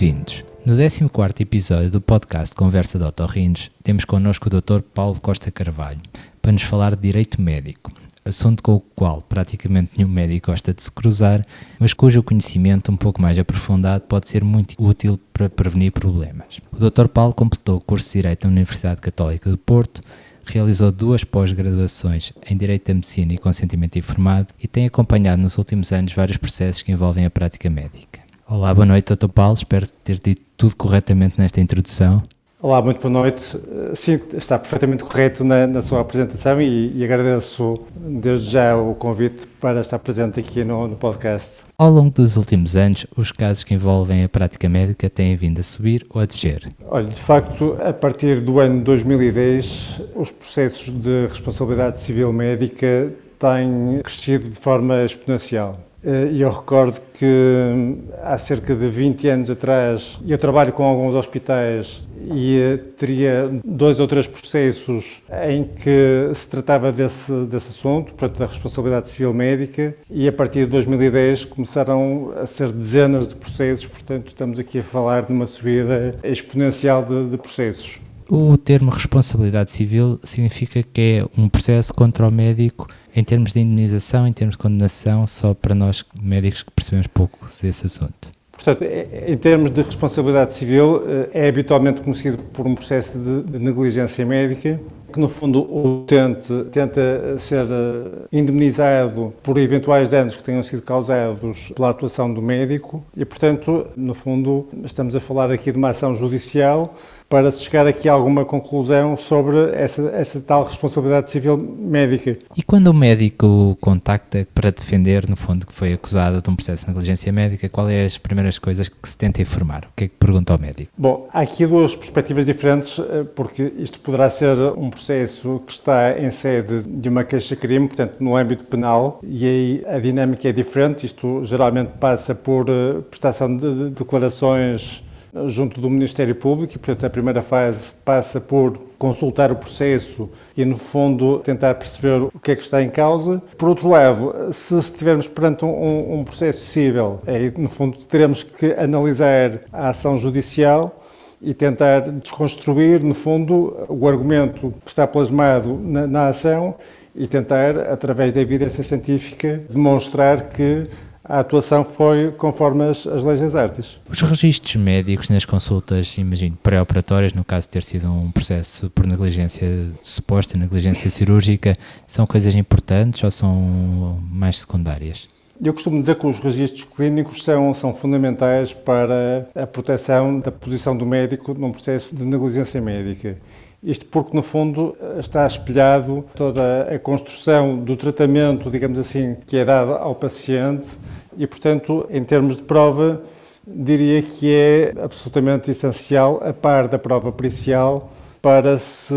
Bem-vindos. No 14 episódio do podcast Conversa de Otorrins, temos connosco o Dr. Paulo Costa Carvalho para nos falar de direito médico, assunto com o qual praticamente nenhum médico gosta de se cruzar, mas cujo conhecimento um pouco mais aprofundado pode ser muito útil para prevenir problemas. O Dr. Paulo completou o curso de Direito na Universidade Católica do Porto, realizou duas pós-graduações em Direito da Medicina e Consentimento Informado e tem acompanhado nos últimos anos vários processos que envolvem a prática médica. Olá, boa noite, Dr. Paulo. Espero ter dito tudo corretamente nesta introdução. Olá, muito boa noite. Sim, está perfeitamente correto na, na sua apresentação e, e, agradeço desde já o convite para estar presente aqui no, no, podcast. Ao longo dos últimos anos, os casos que envolvem a prática médica têm vindo a subir ou a descer? Olha, de facto, a partir do ano 2010, os processos de responsabilidade civil médica têm crescido de forma exponencial. Eh, eu recordo que há cerca de 20 anos atrás eu trabalho com alguns hospitais e eh, teria dois ou três processos em que se tratava desse, desse assunto, portanto, da responsabilidade civil médica, e a partir de 2010 começaram a ser dezenas de processos, portanto, estamos aqui a falar de uma subida exponencial de, de processos. O termo responsabilidade civil significa que é um processo contra o médico em termos de indenização, em termos de condenação, só para nós médicos que percebemos pouco desse assunto. Portanto, em termos de responsabilidade civil, eh, é habitualmente conhecido por um processo de negligência médica, que no fundo o utente tenta ser eh, indemnizado por eventuais danos que tenham sido causados pela atuação do médico e, portanto, no fundo, estamos a falar aqui de uma ação judicial para se chegar aqui a alguma conclusão sobre essa, essa tal responsabilidade civil médica. E quando o médico contacta para defender, no fundo, que foi acusado de um processo de negligência médica, qual é as primeiras coisas que se tenta informar? O que é que pergunta ao médico? Bom, há aqui duas perspectivas diferentes, eh, porque isto poderá ser um processo que está em sede de uma queixa-crime, portanto, no âmbito penal, e aí a dinâmica é diferente. Isto geralmente passa por eh, prestação de declarações junto do Ministério Público e, portanto, a primeira fase passa por consultar o processo e, no fundo, tentar perceber o que é que está em causa. Por outro lado, se estivermos perante um, um processo civil, aí, no fundo, teremos que analisar a ação judicial e tentar desconstruir, no fundo, o argumento que está plasmado na, na ação e tentar, através da evidência científica, demonstrar que a atuação foi conforme as, as leis das artes. Os registros médicos nas consultas, imagino, pré-operatórias, no caso de ter sido um processo por negligência, suposta negligência cirúrgica, são coisas importantes ou são mais secundárias? Eu costumo dizer que os registros clínicos são, são fundamentais para a proteção da posição do médico num processo de negligência médica. Isto porque, no fundo, está espelhado toda a construção do tratamento, digamos assim, que é dado ao paciente e, portanto, em termos de prova, diria que é absolutamente essencial, a par da prova pericial, para se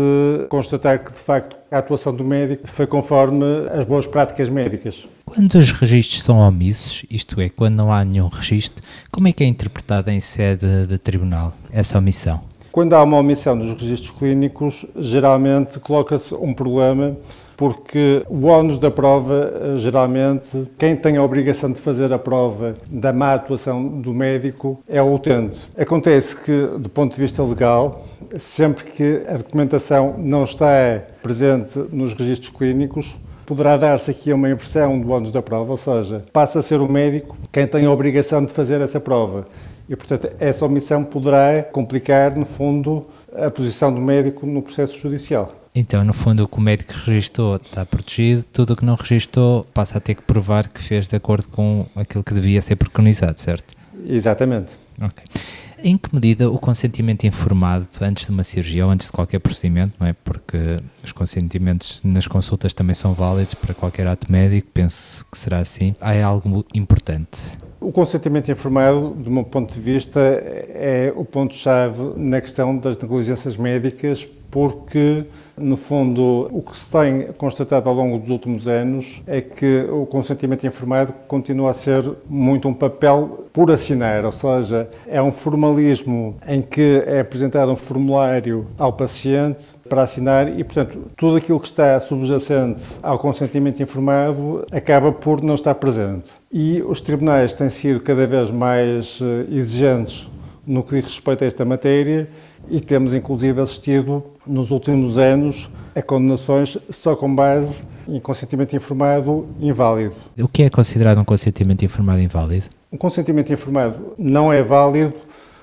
constatar que, de facto, a atuação do médico foi conforme as boas práticas médicas. Quando os registros são omissos, isto é, quando não há nenhum registro, como é que é interpretada em sede de tribunal essa omissão? Quando há uma omissão dos registros clínicos, geralmente coloca-se um problema porque o ónus da prova, eh, geralmente, quem tem a obrigação de fazer a prova da má atuação do médico é o utente. Acontece que, do ponto de vista legal, sempre que a documentação não está presente nos registros clínicos, poderá dar-se aqui uma inversão do ónus da prova, ou seja, passa a ser o médico quem tem a obrigação de fazer essa prova. E, portanto, essa omissão poderá complicar, no fundo, a posição do médico no processo judicial. Então, no fundo, o que o médico registou está protegido, tudo o que não registou passa a ter que provar que fez de acordo com aquilo que devia ser preconizado, certo? Exatamente. Ok. Em que medida o consentimento informado antes de uma cirurgia ou antes de qualquer procedimento, não é? Porque os consentimentos nas consultas também são válidos para qualquer ato médico, penso que será assim. Há algo importante. O consentimento informado, do meu ponto de vista, é o ponto-chave na questão das negligências médicas, porque, no fundo, o que se tem constatado ao longo dos últimos anos é que o consentimento informado continua a ser muito um papel por assinar, ou seja, é um formalismo em que é apresentado um formulário ao paciente para assinar e, portanto, tudo aquilo que está subjacente ao consentimento informado acaba por não estar presente. E os tribunais têm sido cada vez mais eh, exigentes no que diz respeito a esta matéria e temos inclusive assistido nos últimos anos a condenações só com base em consentimento informado inválido. O que é considerado um consentimento informado inválido? Um consentimento informado não é válido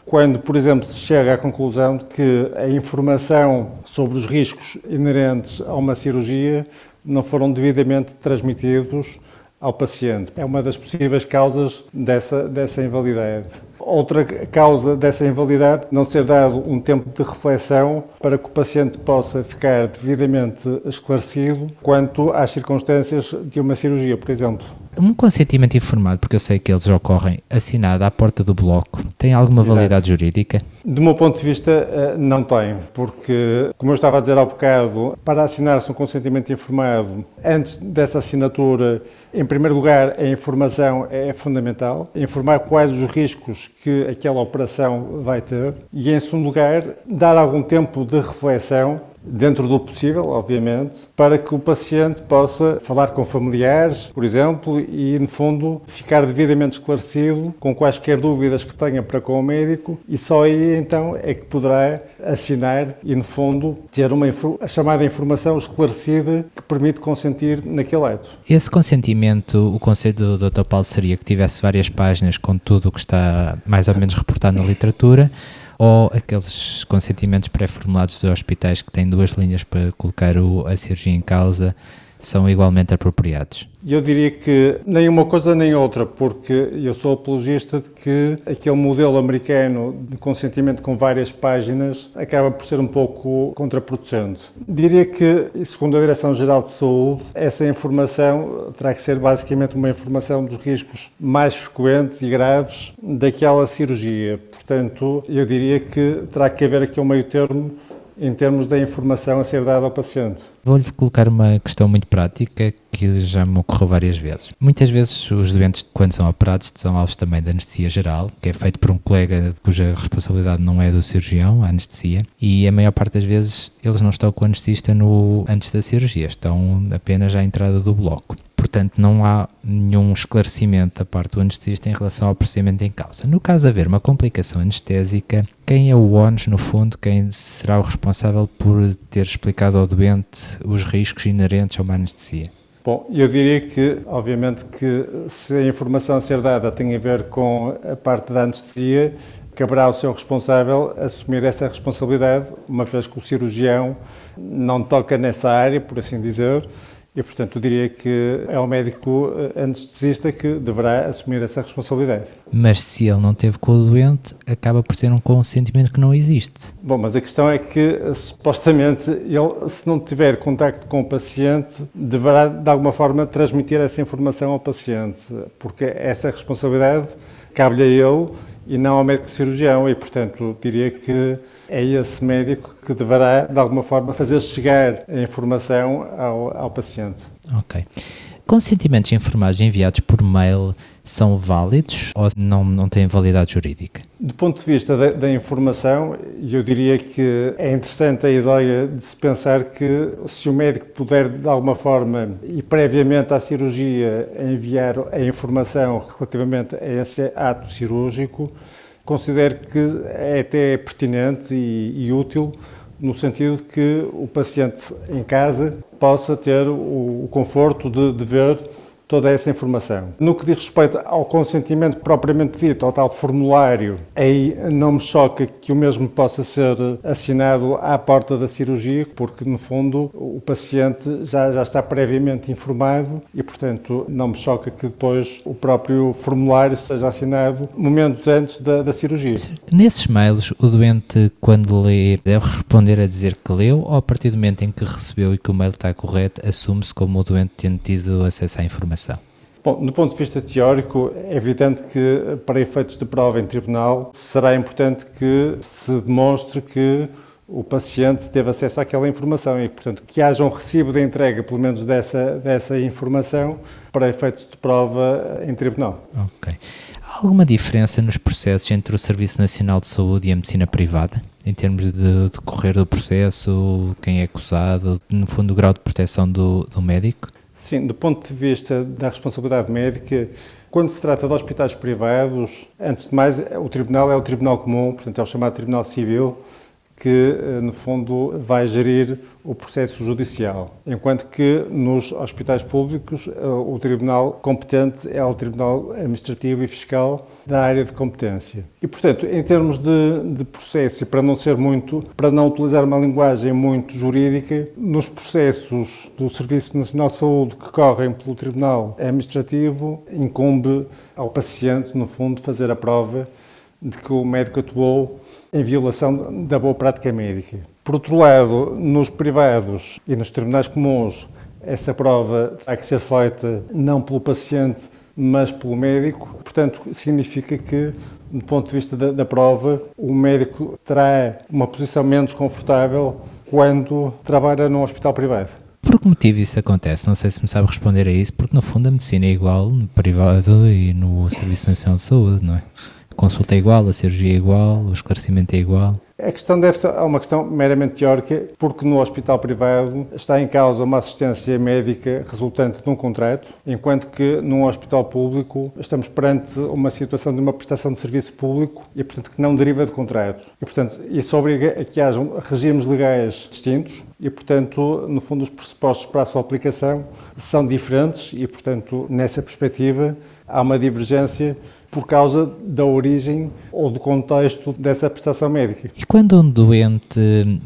quando, por exemplo, se chega à conclusão de que a informação sobre os riscos inerentes a uma cirurgia não foram devidamente transmitidos ao paciente. É uma das possíveis causas dessa, dessa invalidade. Outra causa dessa invalidade, não ser dado um tempo de reflexão para que o paciente possa ficar devidamente esclarecido quanto às circunstâncias de uma cirurgia, por exemplo. Um consentimento informado, porque eu sei que eles ocorrem assinado à porta do bloco, tem alguma Exato. validade jurídica? Do meu ponto de vista, eh, não tem, porque, como eu estava a dizer há bocado, para assinar-se um consentimento informado, antes dessa assinatura, em primeiro lugar, a informação é fundamental, informar quais os riscos que aquela operação vai ter, e em segundo lugar, dar algum tempo de reflexão dentro do possível, obviamente, para que o paciente possa falar com familiares, por exemplo, e, no fundo, ficar devidamente esclarecido com quaisquer dúvidas que tenha para com o médico e só aí, então, é que poderá assinar e, no fundo, ter uma a chamada informação esclarecida que permite consentir naquele ato. Esse consentimento, o conselho do Dr. Paulo seria que tivesse várias páginas com tudo o que está mais ou menos reportado na literatura, ou aqueles consentimentos pré-formulados dos hospitais que têm duas linhas para colocar o, a cirurgia em causa são igualmente apropriados? Eu diria que nem uma coisa nem outra, porque eu sou apologista de que aquele modelo americano de consentimento com várias páginas acaba por ser um pouco contraproducente. Diria que, segundo a Direção-Geral de Saúde, essa informação terá que ser basicamente uma informação dos riscos mais frequentes e graves daquela cirurgia. Portanto, eu diria que terá que haver aqui um meio termo em termos da informação a ser dada ao paciente. Vou-lhe colocar uma questão muito prática que já me ocorreu várias vezes. Muitas vezes os doentes, quando são operados, são alvos também de anestesia geral, que é feito por um colega cuja responsabilidade não é do cirurgião, a anestesia, e a maior parte das vezes eles não estão com o anestesista no, antes da cirurgia, estão apenas à entrada do bloco. Portanto, não há nenhum esclarecimento da parte do anestesista em relação ao procedimento em causa. No caso de haver uma complicação anestésica, quem é o ONS, no fundo, quem será o responsável por ter explicado ao doente os riscos inerentes a uma anestesia? Bom, eu diria que, obviamente, que se a informação a ser dada tem a ver com a parte da anestesia, caberá ao seu responsável assumir essa responsabilidade, uma vez que o cirurgião não toca nessa área, por assim dizer, e, portanto, eu diria que é o médico eh, anestesista que deverá assumir essa responsabilidade. Mas se ele não teve com o doente, acaba por ser um consentimento que não existe. Bom, mas a questão é que, supostamente, ele, se não tiver contacto com o paciente, deverá, de alguma forma, transmitir essa informação ao paciente, porque essa responsabilidade cabe-lhe a ele e não ao médico cirurgião e, portanto, diria que é esse médico que deverá, de alguma forma, fazer chegar a informação ao, ao paciente. Ok. Consentimentos informados enviados por mail são válidos ou não, não têm validade jurídica? Do ponto de vista da, da, informação, eu diria que é interessante a ideia de se pensar que se o médico puder, de alguma forma, e previamente à cirurgia, enviar a informação relativamente a esse ato cirúrgico, considero que é até pertinente e, e útil no sentido que o paciente em casa possa ter o, o conforto de, de ver toda essa informação. No que diz respeito ao consentimento propriamente dito, ao tal formulário, aí não me choca que o mesmo possa ser assinado à porta da cirurgia, porque no fundo o paciente já, já está previamente informado e, portanto, não me choca que depois o próprio formulário seja assinado momentos antes da, da cirurgia. Nesses mails, o doente, quando lê, deve responder a dizer que leu ou a partir do momento em que recebeu e que o mail está correto, assume-se como o doente tendo tido acesso à informação? Bom, do ponto de vista teórico, é evidente que para efeitos de prova em tribunal será importante que se demonstre que o paciente teve acesso àquela informação e, portanto, que haja um recibo de entrega, pelo menos dessa, dessa informação, para efeitos de prova em tribunal. Ok. Há alguma diferença nos processos entre o Serviço Nacional de Saúde e a medicina privada? Em termos de decorrer do processo, quem é acusado, no fundo, o grau de proteção do, do médico? Sim, do ponto de vista da responsabilidade médica, quando se trata de hospitais privados, antes de mais, o tribunal é o tribunal comum, portanto é o chamado tribunal civil, que, eh, no fundo, vai gerir o processo judicial, enquanto que nos hospitais públicos eh, o tribunal competente é o Tribunal Administrativo e Fiscal da área de competência. E, portanto, em termos de, de processo, e para não ser muito, para não utilizar uma linguagem muito jurídica, nos processos do Serviço Nacional de Saúde que correm pelo Tribunal Administrativo, incumbe ao paciente, no fundo, fazer a prova de que o médico atuou em violação da boa prática médica. Por outro lado, nos privados e nos tribunais comuns, essa prova terá que ser feita não pelo paciente, mas pelo médico. Portanto, significa que, do ponto de vista da, da prova, o médico terá uma posição menos confortável quando trabalha num hospital privado. Por que motivo isso acontece? Não sei se me sabe responder a isso, porque no fundo a medicina é igual no privado e no Serviço Nacional de Saúde, não é? Consulta é igual, a cirurgia é igual, o esclarecimento é igual. A questão deve ser uma questão meramente teórica, porque no hospital privado está em causa uma assistência médica resultante de um contrato, enquanto que num hospital público estamos perante uma situação de uma prestação de serviço público e, portanto, que não deriva de contrato. E, portanto, isso obriga a que hajam regimes legais distintos e, portanto, no fundo, os pressupostos para a sua aplicação são diferentes e, portanto, nessa perspectiva, há uma divergência por causa da origem ou do contexto dessa prestação médica. E quando um doente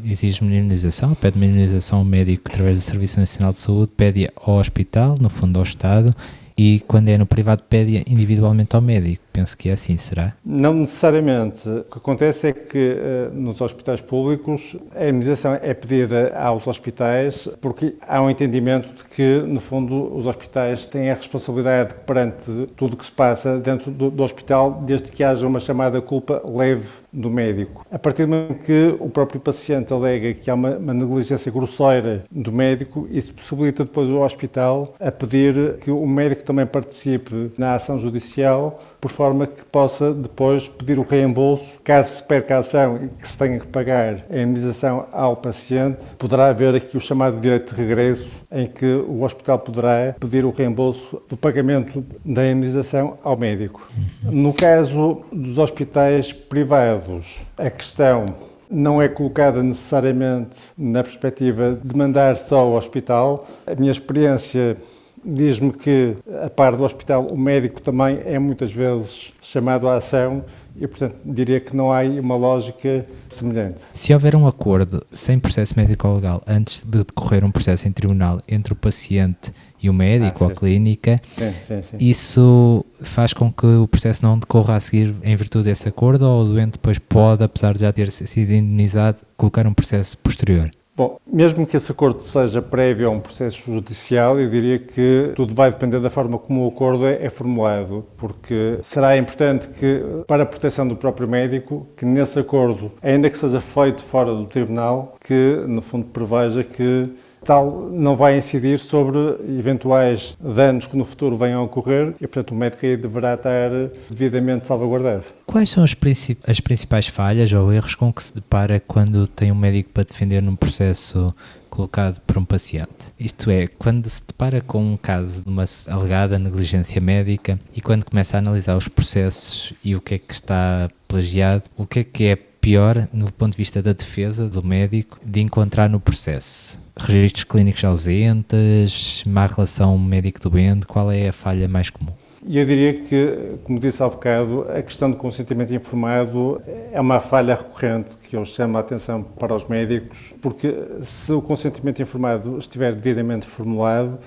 exige uma imunização, pede uma imunização ao médico através do Serviço Nacional de Saúde, pede ao hospital, no fundo ao Estado, e quando é no privado pede individualmente ao médico. Penso que é assim, será? Não necessariamente. O que acontece é que uh, nos hospitais públicos a imunização é pedida aos hospitais porque há um entendimento de que, no fundo, os hospitais têm a responsabilidade perante tudo o que se passa dentro do, do hospital, desde que haja uma chamada culpa leve do médico. A partir do momento que o próprio paciente alega que há uma, uma negligência grosseira do médico, isso possibilita depois o hospital a pedir que o médico também participe na ação judicial, por forma que possa depois pedir o reembolso, caso se perca a ação e que se tenha que pagar a indemnização ao paciente, poderá haver aqui o chamado direito de regresso, em que o hospital poderá pedir o reembolso do pagamento da indemnização ao médico. No caso dos hospitais privados, a questão não é colocada necessariamente na perspectiva de mandar só ao hospital. A minha experiência diz-me que, a par do hospital, o médico também é muitas vezes chamado à ação e, portanto, diria que não há uma lógica semelhante. Se houver um acordo sem processo médico-legal antes de decorrer um processo em tribunal entre o paciente e o médico ah, ou a clínica, sim, sim, sim. isso faz com que o processo não decorra a seguir em virtude desse acordo ou o doente depois pode, apesar de já ter sido indemnizado, colocar um processo posterior? Bom, mesmo que esse acordo seja prévio a um processo judicial, eu diria que tudo vai depender da forma como o acordo é, é formulado, porque será importante que, para a proteção do próprio médico, que nesse acordo, ainda que seja feito fora do tribunal, que no fundo preveja que tal não vai incidir sobre eventuais danos que no futuro venham a ocorrer e, portanto, o médico aí deverá estar devidamente salvaguardado. Quais são as, princip as principais falhas ou erros com que se depara quando tem um médico para defender num processo colocado por um paciente. Isto é, quando se depara com um caso de uma alegada negligência médica e quando começa a analisar os processos e o que é que está plagiado, o que é que é pior no ponto de vista da defesa do médico de encontrar no processo? registros clínicos ausentes, má relação médico-doente, qual é a falha mais comum? Eu diria que, como disse há bocado, a questão do consentimento informado é uma falha recorrente que eu chamo a atenção para os médicos, porque se o consentimento informado estiver devidamente formulado,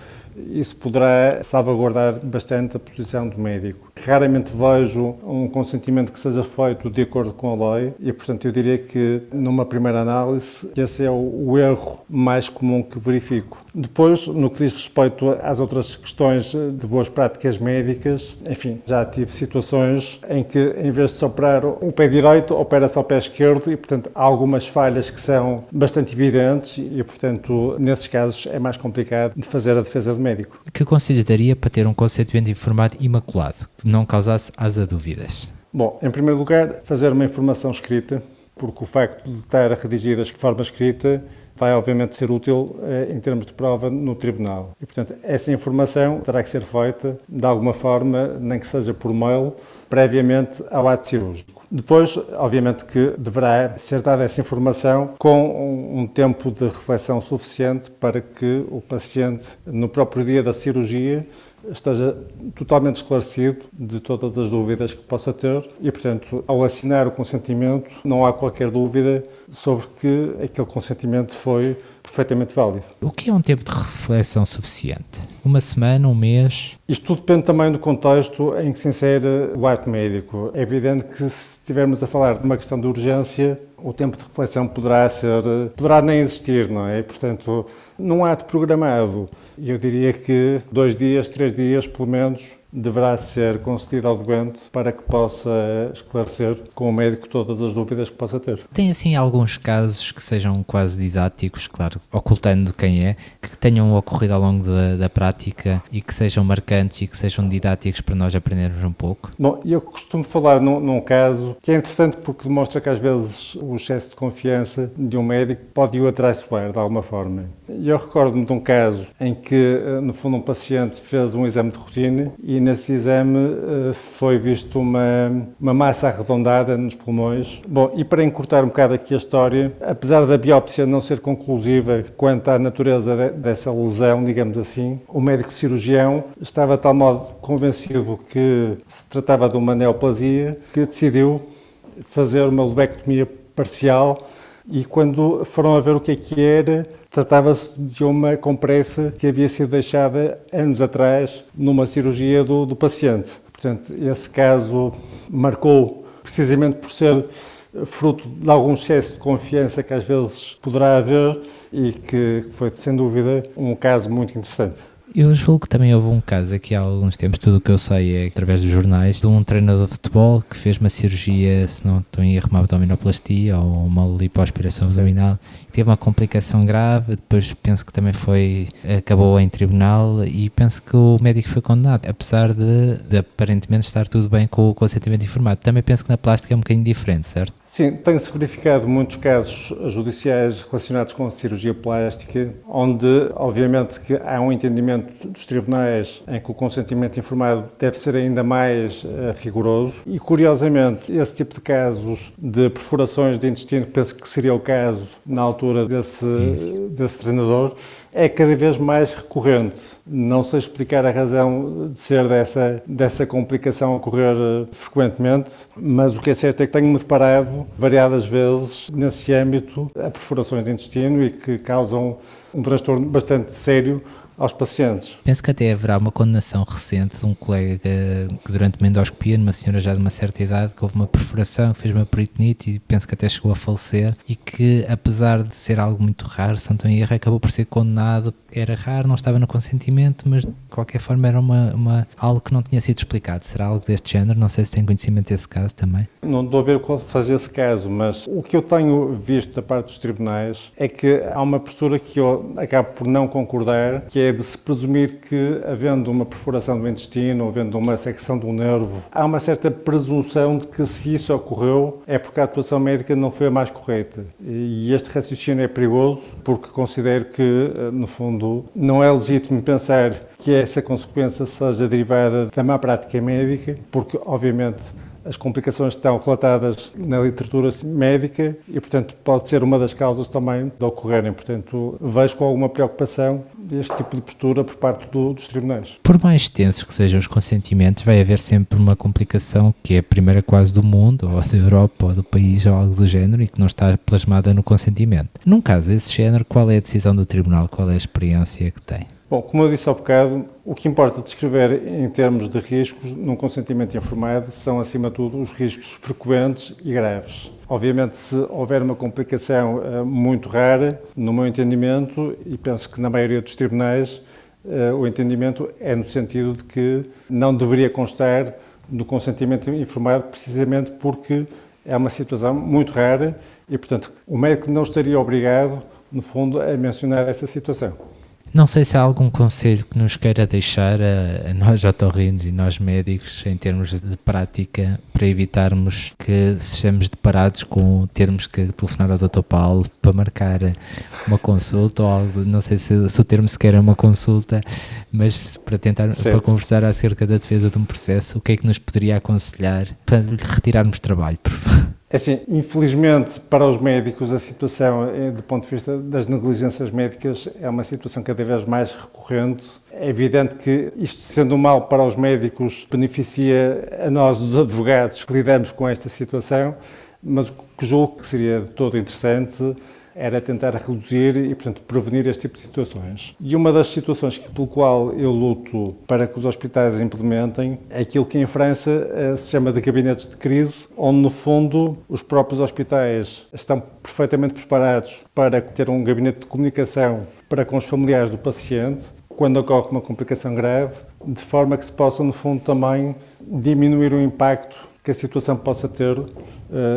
isso poderá salvaguardar bastante a posição do médico. Raramente vejo um consentimento que seja feito de acordo com a lei e, portanto, eu diria que, numa primeira análise, esse é o erro mais comum que verifico. Depois, no que diz respeito às outras questões de boas práticas médicas, enfim, já tive situações em que, em vez de se operar o pé direito, opera-se ao pé esquerdo e, portanto, há algumas falhas que são bastante evidentes e, portanto, nesses casos é mais complicado de fazer a defesa do médico. Que conselhos daria para ter um consentimento informado imaculado, que não causasse asa dúvidas? Bom, em primeiro lugar, fazer uma informação escrita, porque o facto de estar redigida de forma escrita vai obviamente ser útil eh, em termos de prova no tribunal. E, portanto, essa informação terá que ser feita de alguma forma, nem que seja por mail, previamente ao ato cirúrgico. Depois, obviamente que deverá ser dada essa informação com um tempo de reflexão suficiente para que o paciente, no próprio dia da cirurgia, esteja totalmente esclarecido de todas as dúvidas que possa ter e, portanto, ao assinar o consentimento, não há qualquer dúvida sobre que aquele consentimento foi perfeitamente válido. O que é um tempo de reflexão suficiente? Uma semana, um mês? Isto tudo depende também do contexto em que se insere o ato médico. É evidente que se estivermos a falar de uma questão de urgência, o tempo de reflexão poderá ser, poderá nem existir, não é? Portanto, num ato programado, eu diria que dois dias, três dias, pelo menos, deverá ser concedido ao doente para que possa esclarecer com o médico todas as dúvidas que possa ter. Tem assim alguns casos que sejam quase didáticos, claro, ocultando quem é, que tenham ocorrido ao longo da, da prática e que sejam marcantes e que sejam didáticos para nós aprendermos um pouco? Bom, eu costumo falar num, num caso que é interessante porque demonstra que às vezes o excesso de confiança de um médico pode o atraiçoar de alguma forma. Eu recordo-me de um caso em que, eh, no fundo, um paciente fez um exame de rotina e nesse exame eh, foi visto uma, uma massa arredondada nos pulmões. Bom, e para encurtar um bocado aqui a história, apesar da biópsia não ser conclusiva quanto à natureza de, dessa lesão, digamos assim, o médico cirurgião estava de tal modo convencido que se tratava de uma neoplasia que decidiu fazer uma lobectomia parcial e quando foram a ver o que é que era, tratava-se de uma compressa que havia sido deixada anos atrás numa cirurgia do, do paciente. Portanto, esse caso marcou precisamente por ser fruto de algum excesso de confiança que às vezes poderá haver e que foi, sem dúvida, um caso muito interessante. Eu julgo que também houve um caso aqui há alguns tempos, tudo o que eu sei é através dos jornais, de um treinador de futebol que fez uma cirurgia, se não estou em erro, uma abdominoplastia ou uma lipoaspiração abdominal teve uma complicação grave, depois penso que também foi, acabou em tribunal e penso que o médico foi condenado, apesar de, de aparentemente estar tudo bem com o consentimento informado. Também penso que na plástica é um bocadinho diferente, certo? Sim, tem-se verificado muitos casos judiciais relacionados com a cirurgia plástica, onde, obviamente, que há um entendimento dos tribunais em que o consentimento informado deve ser ainda mais uh, rigoroso e, curiosamente, esse tipo de casos de perfurações de intestino, penso que seria o caso na altura altura desse, desse treinador é cada vez mais recorrente. Não sei explicar a razão de ser dessa, dessa complicação ocorrer eh, frequentemente, mas o que é certo é que tenho-me deparado variadas vezes nesse âmbito a perfurações de intestino e que causam um transtorno bastante sério aos pacientes. Penso que até haverá uma condenação recente de um colega que, durante uma endoscopia, numa senhora já de uma certa idade, que houve uma perfuração, fez uma peritonite e penso que até chegou a falecer e que, apesar de ser algo muito raro, Santo Erro acabou por ser condenado. Era raro, não estava no consentimento, mas de qualquer forma era uma, uma, algo que não tinha sido explicado. Será algo deste género? Não sei se tem conhecimento desse caso também. Não estou a ver qual seja esse caso, mas o que eu tenho visto da parte dos tribunais é que há uma postura que eu acabo por não concordar, que é é de se presumir que, havendo uma perfuração do intestino, havendo uma secção do nervo, há uma certa presunção de que se isso ocorreu é porque a atuação médica não foi a mais correta. E este raciocínio é perigoso porque considero que, eh, no fundo, não é legítimo pensar que essa consequência seja derivada da má prática médica, porque, obviamente, as complicações estão relatadas na literatura médica e, portanto, pode ser uma das causas também de ocorrerem. Portanto, vejo com alguma preocupação este tipo de postura por parte do, dos tribunais. Por mais extensos que sejam os consentimentos, vai haver sempre uma complicação que é a primeira quase do mundo, ou da Europa, ou do país, ou algo do género, e que não está plasmada no consentimento. Num caso desse género, qual é a decisão do tribunal? Qual é a experiência que tem? Bom, como eu disse há bocado, o que importa descrever em termos de riscos num consentimento informado são, acima de tudo, os riscos frequentes e graves. Obviamente, se houver uma complicação uh, muito rara, no meu entendimento, e penso que na maioria dos tribunais, uh, o entendimento é no sentido de que não deveria constar no consentimento informado, precisamente porque é uma situação muito rara e, portanto, o médico não estaria obrigado, no fundo, a mencionar essa situação. Não sei se há algum conselho que nos queira deixar a, a nós otorrinos e nós médicos em termos de prática para evitarmos que sejamos deparados com termos que telefonar ao Dr. Paulo para marcar uma consulta ou algo, não sei se, se o termo sequer é uma consulta, mas para tentar para conversar acerca da defesa de um processo, o que é que nos poderia aconselhar para retirarmos trabalho? É assim, infelizmente para os médicos a situação, eh, do ponto de vista das negligências médicas, é uma situação cada vez mais recorrente. É evidente que isto sendo mal para os médicos beneficia a nós, os advogados, que lidamos com esta situação, mas o que julgo que seria todo interessante era tentar reduzir e, portanto, prevenir este tipo de situações. E uma das situações pelo qual eu luto para que os hospitais implementem é aquilo que em França eh, se chama de gabinetes de crise, onde, no fundo, os próprios hospitais estão perfeitamente preparados para ter um gabinete de comunicação para com os familiares do paciente, quando ocorre uma complicação grave, de forma que se possa, no fundo, também diminuir o impacto que a situação possa ter uh,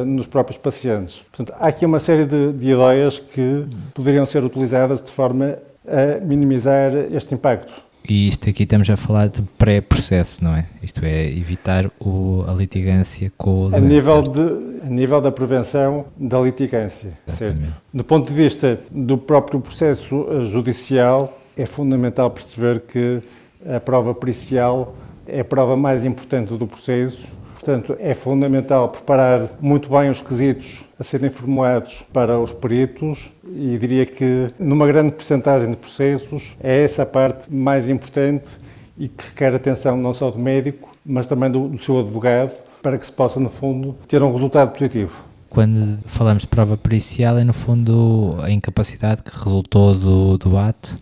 nos próprios pacientes. Portanto, há aqui uma série de, de ideias que poderiam ser utilizadas de forma a minimizar este impacto. E isto aqui estamos a falar de pré-processo, não é? Isto é, evitar o, a litigância com o a nível de A nível da prevenção da litigância, certo? Do ponto de vista do próprio processo eh, judicial, é fundamental perceber que a prova pericial é a prova mais importante do processo Portanto, é fundamental preparar muito bem os quesitos a serem formulados para os peritos e diria que, numa grande percentagem de processos, é essa a parte mais importante e que requer atenção não só do médico, mas também do, do seu advogado, para que se possa, no fundo, ter um resultado positivo. Quando falamos de prova pericial, é no fundo a incapacidade que resultou do, do ato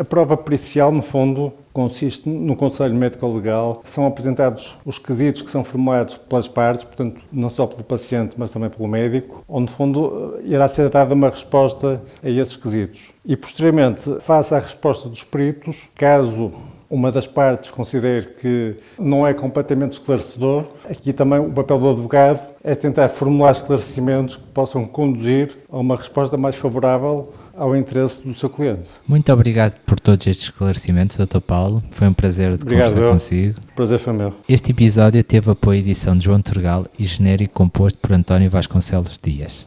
a prova pericial, no fundo, consiste no Conselho Médico-Legal. São apresentados os quesitos que são formulados pelas partes, portanto, não só pelo paciente, mas também pelo médico, onde, no fundo, irá ser dada uma resposta a esses quesitos. E, posteriormente, face à resposta dos peritos, caso uma das partes considere que não é completamente esclarecedor, aqui também o papel do advogado é tentar formular esclarecimentos que possam conduzir a uma resposta mais favorável ao interesse do seu cliente. Muito obrigado por todos estes esclarecimentos, Dr. Paulo. Foi um prazer de obrigado, conversar eu. consigo. Prazer foi meu. Este episódio teve apoio edição de João Turgal e genérico composto por António Vasconcelos Dias.